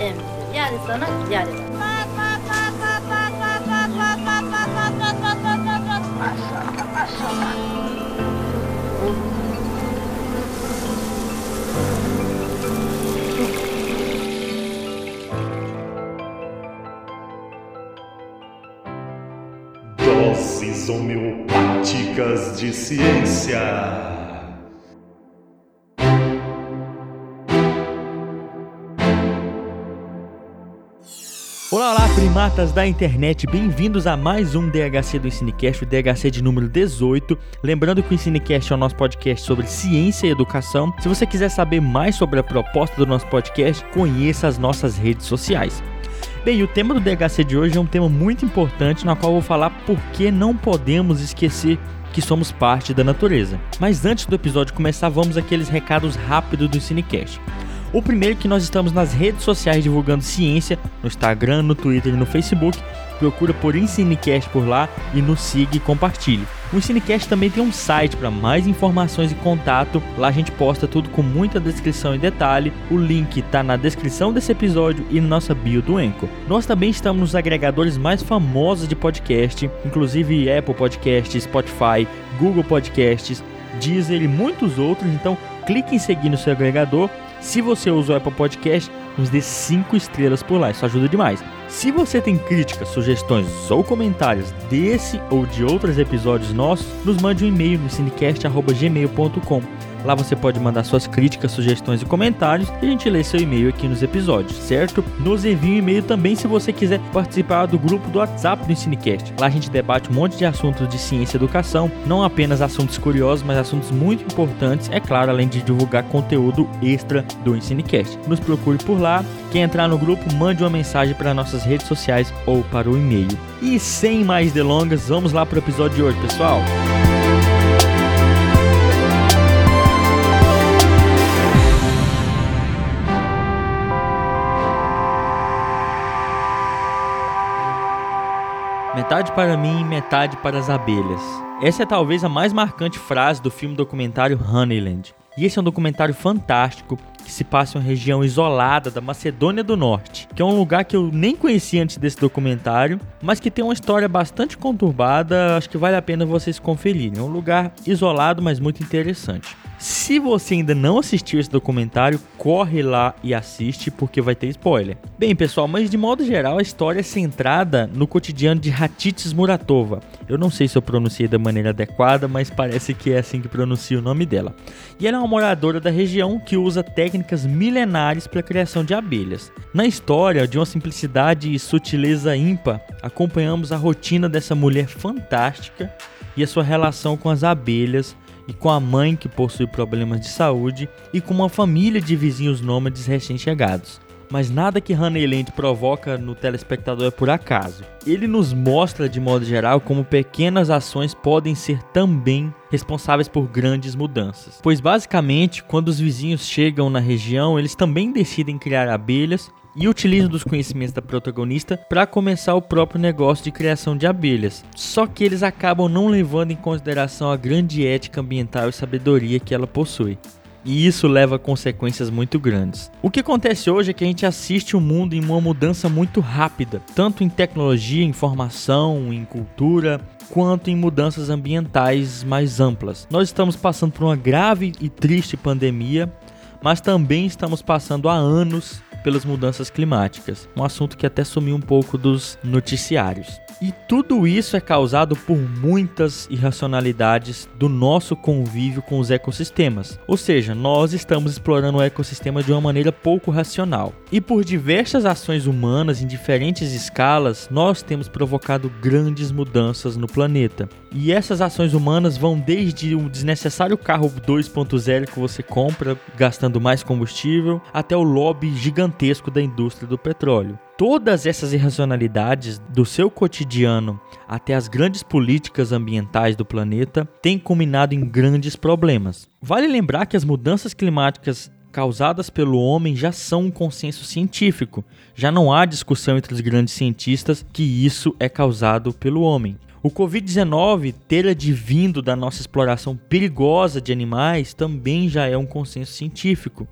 M'dir. Yani sana bana. Doses homeopáticas de ciência. Olá, olá, primatas da internet, bem-vindos a mais um DHC do Ensinecast, o DHC de número 18. Lembrando que o Ensinecast é o nosso podcast sobre ciência e educação. Se você quiser saber mais sobre a proposta do nosso podcast, conheça as nossas redes sociais. Bem, o tema do DHC de hoje é um tema muito importante, na qual eu vou falar por que não podemos esquecer que somos parte da natureza. Mas antes do episódio começar, vamos aqueles recados rápidos do Cinecast. O primeiro é que nós estamos nas redes sociais divulgando ciência, no Instagram, no Twitter e no Facebook. Procura por Ensinecast por lá e nos siga e compartilhe. O Ensinecast também tem um site para mais informações e contato. Lá a gente posta tudo com muita descrição e detalhe. O link está na descrição desse episódio e na nossa bio do Enco. Nós também estamos nos agregadores mais famosos de podcast, inclusive Apple Podcasts, Spotify, Google Podcasts, Deezer e muitos outros. Então clique em seguir no seu agregador se você usa o Apple Podcast, nos dê 5 estrelas por lá, isso ajuda demais. Se você tem críticas, sugestões ou comentários desse ou de outros episódios nossos, nos mande um e-mail no cinecast.gmail.com. Lá você pode mandar suas críticas, sugestões e comentários e a gente lê seu e-mail aqui nos episódios, certo? Nos envie um e-mail também se você quiser participar do grupo do WhatsApp do Ensinecast. Lá a gente debate um monte de assuntos de ciência e educação, não apenas assuntos curiosos, mas assuntos muito importantes, é claro, além de divulgar conteúdo extra do Ensinecast. Nos procure por lá. Quem entrar no grupo, mande uma mensagem para nossas redes sociais ou para o e-mail. E sem mais delongas, vamos lá para o episódio de hoje, pessoal. Metade para mim, metade para as abelhas. Essa é talvez a mais marcante frase do filme documentário Honeyland. E esse é um documentário fantástico que se passa em uma região isolada da Macedônia do Norte, que é um lugar que eu nem conhecia antes desse documentário, mas que tem uma história bastante conturbada, acho que vale a pena vocês conferirem. É um lugar isolado, mas muito interessante. Se você ainda não assistiu esse documentário, corre lá e assiste porque vai ter spoiler. Bem, pessoal, mas de modo geral a história é centrada no cotidiano de Hatites Muratova. Eu não sei se eu pronunciei da maneira adequada, mas parece que é assim que pronuncia o nome dela. E ela é uma moradora da região que usa técnicas milenares para a criação de abelhas. Na história, de uma simplicidade e sutileza ímpar, acompanhamos a rotina dessa mulher fantástica e a sua relação com as abelhas e com a mãe que possui problemas de saúde e com uma família de vizinhos nômades recém-chegados. Mas nada que Honeyland provoca no telespectador é por acaso. Ele nos mostra de modo geral como pequenas ações podem ser também responsáveis por grandes mudanças. Pois basicamente, quando os vizinhos chegam na região, eles também decidem criar abelhas e utilizam dos conhecimentos da protagonista para começar o próprio negócio de criação de abelhas. Só que eles acabam não levando em consideração a grande ética ambiental e sabedoria que ela possui. E isso leva a consequências muito grandes. O que acontece hoje é que a gente assiste o mundo em uma mudança muito rápida, tanto em tecnologia, informação, em cultura, quanto em mudanças ambientais mais amplas. Nós estamos passando por uma grave e triste pandemia, mas também estamos passando há anos pelas mudanças climáticas, um assunto que até sumiu um pouco dos noticiários. E tudo isso é causado por muitas irracionalidades do nosso convívio com os ecossistemas. Ou seja, nós estamos explorando o ecossistema de uma maneira pouco racional. E por diversas ações humanas em diferentes escalas, nós temos provocado grandes mudanças no planeta. E essas ações humanas vão desde o desnecessário carro 2.0 que você compra gastando mais combustível, até o lobby gigantesco da indústria do petróleo todas essas irracionalidades do seu cotidiano até as grandes políticas ambientais do planeta têm culminado em grandes problemas. Vale lembrar que as mudanças climáticas causadas pelo homem já são um consenso científico. Já não há discussão entre os grandes cientistas que isso é causado pelo homem. O Covid-19 ter advindo da nossa exploração perigosa de animais também já é um consenso científico.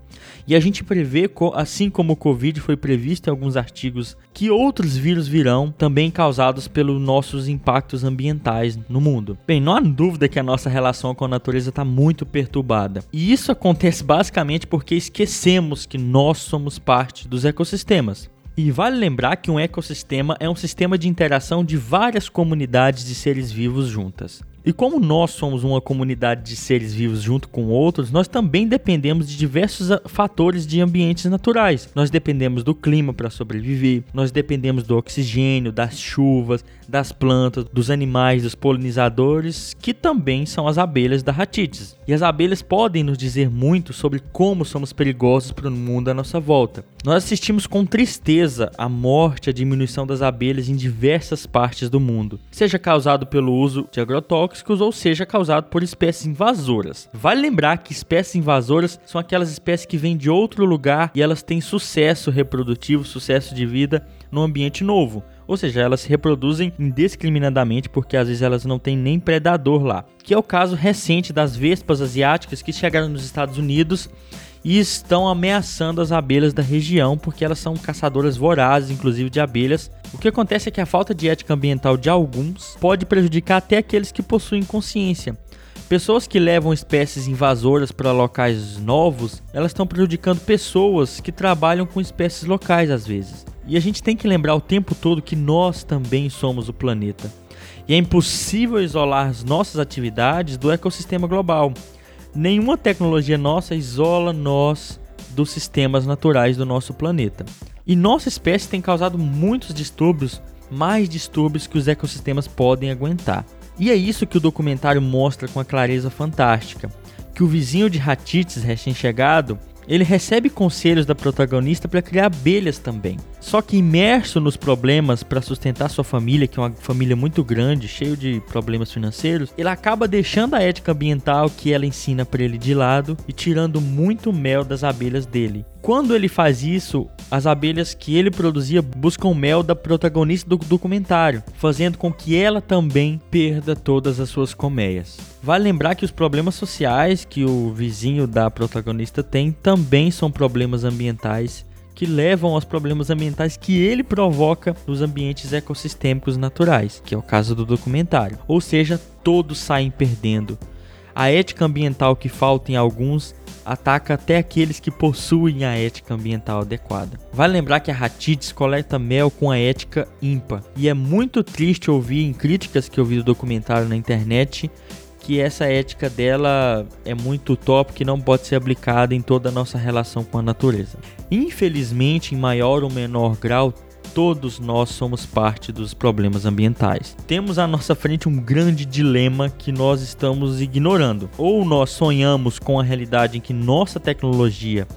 E a gente prevê, assim como o Covid foi previsto em alguns artigos, que outros vírus virão também causados pelos nossos impactos ambientais no mundo. Bem, não há dúvida que a nossa relação com a natureza está muito perturbada. E isso acontece basicamente porque esquecemos que nós somos parte dos ecossistemas. E vale lembrar que um ecossistema é um sistema de interação de várias comunidades de seres vivos juntas. E como nós somos uma comunidade de seres vivos junto com outros, nós também dependemos de diversos ah, fatores de ambientes naturais. Nós dependemos do clima para sobreviver, nós dependemos do oxigênio, das chuvas, das plantas, dos animais, dos polinizadores, que também são as abelhas da ratites. E as abelhas podem nos dizer muito sobre como somos perigosos para o mundo à nossa volta. Nós assistimos com tristeza a morte, a diminuição das abelhas em diversas partes do mundo, seja causado pelo uso de agrotóxicos ou seja causado por espécies invasoras. Vale lembrar que espécies invasoras são aquelas espécies que vêm de outro lugar e elas têm sucesso reprodutivo, sucesso de vida no ambiente novo. Ou seja, elas se reproduzem indiscriminadamente porque às vezes elas não têm nem predador lá. Que é o caso recente das vespas asiáticas que chegaram nos Estados Unidos e estão ameaçando as abelhas da região porque elas são caçadoras vorazes, inclusive de abelhas. O que acontece é que a falta de ética ambiental de alguns pode prejudicar até aqueles que possuem consciência. Pessoas que levam espécies invasoras para locais novos, elas estão prejudicando pessoas que trabalham com espécies locais às vezes. E a gente tem que lembrar o tempo todo que nós também somos o planeta. E é impossível isolar as nossas atividades do ecossistema global. Nenhuma tecnologia nossa isola nós dos sistemas naturais do nosso planeta. E nossa espécie tem causado muitos distúrbios, mais distúrbios que os ecossistemas podem aguentar. E é isso que o documentário mostra com a clareza fantástica. Que o vizinho de Ratites recém-chegado ele recebe conselhos da protagonista para criar abelhas também. Só que imerso nos problemas para sustentar sua família, que é uma família muito grande, cheio de problemas financeiros, ele acaba deixando a ética ambiental que ela ensina para ele de lado e tirando muito mel das abelhas dele. Quando ele faz isso, as abelhas que ele produzia buscam mel da protagonista do documentário, fazendo com que ela também perda todas as suas colmeias. Vale lembrar que os problemas sociais que o vizinho da protagonista tem também são problemas ambientais que levam aos problemas ambientais que ele provoca nos ambientes ecossistêmicos naturais, que é o caso do documentário. Ou seja, todos saem perdendo. A ética ambiental que falta em alguns ataca até aqueles que possuem a ética ambiental adequada. Vale lembrar que a Ratites coleta mel com a ética ímpar, e é muito triste ouvir em críticas que eu vi do documentário na internet que essa ética dela é muito utópica e não pode ser aplicada em toda a nossa relação com a natureza. Infelizmente, em maior ou menor grau, todos nós somos parte dos problemas ambientais. Temos à nossa frente um grande dilema que nós estamos ignorando. Ou nós sonhamos com a realidade em que nossa tecnologia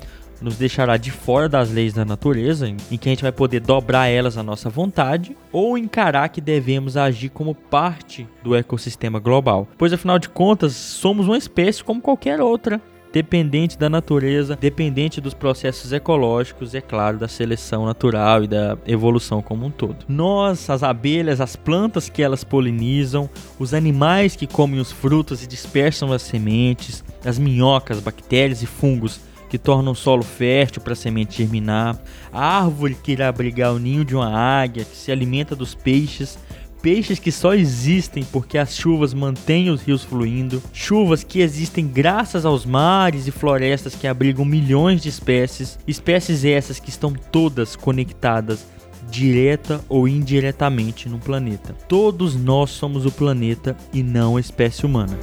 nos deixará de fora das leis da natureza, em que a gente vai poder dobrar elas à nossa vontade, ou encarar que devemos agir como parte do ecossistema global. Pois afinal de contas, somos uma espécie como qualquer outra, dependente da natureza, dependente dos processos ecológicos e, é claro, da seleção natural e da evolução como um todo. Nós, as abelhas, as plantas que elas polinizam, os animais que comem os frutos e dispersam as sementes, as minhocas, bactérias e fungos que torna o solo fértil para a semente germinar, a árvore que irá abrigar o ninho de uma águia, que se alimenta dos peixes, peixes que só existem porque as chuvas mantêm os rios fluindo, chuvas que existem graças aos mares e florestas que abrigam milhões de espécies, espécies essas que estão todas conectadas direta ou indiretamente no planeta. Todos nós somos o planeta e não a espécie humana.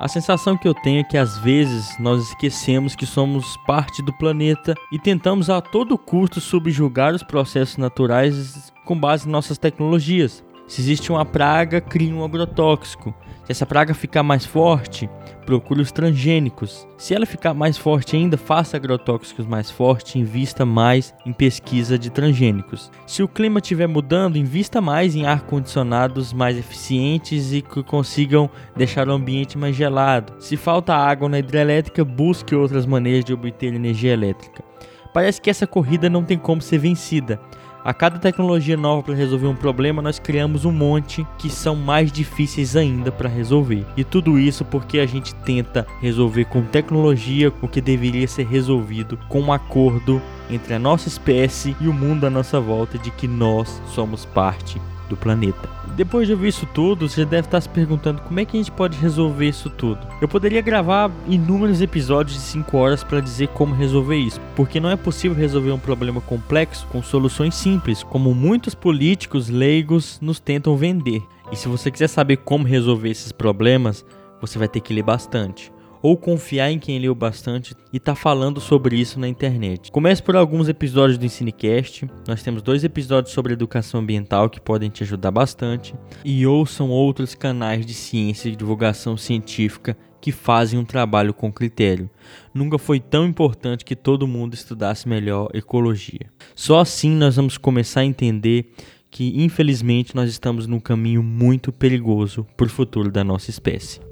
A sensação que eu tenho é que às vezes nós esquecemos que somos parte do planeta e tentamos a todo custo subjugar os processos naturais com base em nossas tecnologias. Se existe uma praga, cria um agrotóxico. Se essa praga ficar mais forte, procure os transgênicos. Se ela ficar mais forte ainda, faça agrotóxicos mais fortes invista mais em pesquisa de transgênicos. Se o clima estiver mudando, invista mais em ar-condicionados mais eficientes e que consigam deixar o ambiente mais gelado. Se falta água na hidrelétrica, busque outras maneiras de obter energia elétrica. Parece que essa corrida não tem como ser vencida. A cada tecnologia nova para resolver um problema, nós criamos um monte que são mais difíceis ainda para resolver. E tudo isso porque a gente tenta resolver com tecnologia o que deveria ser resolvido com um acordo entre a nossa espécie e o mundo à nossa volta de que nós somos parte do planeta. Depois de ouvir isso tudo, você deve estar se perguntando como é que a gente pode resolver isso tudo. Eu poderia gravar inúmeros episódios de 5 horas para dizer como resolver isso, porque não é possível resolver um problema complexo com soluções simples, como muitos políticos leigos nos tentam vender. E se você quiser saber como resolver esses problemas, você vai ter que ler bastante ou confiar em quem leu bastante e tá falando sobre isso na internet. Comece por alguns episódios do Ensinecast. Nós temos dois episódios sobre educação ambiental que podem te ajudar bastante e ouçam outros canais de ciência e divulgação científica que fazem um trabalho com critério. Nunca foi tão importante que todo mundo estudasse melhor ecologia. Só assim nós vamos começar a entender que infelizmente nós estamos num caminho muito perigoso para o futuro da nossa espécie.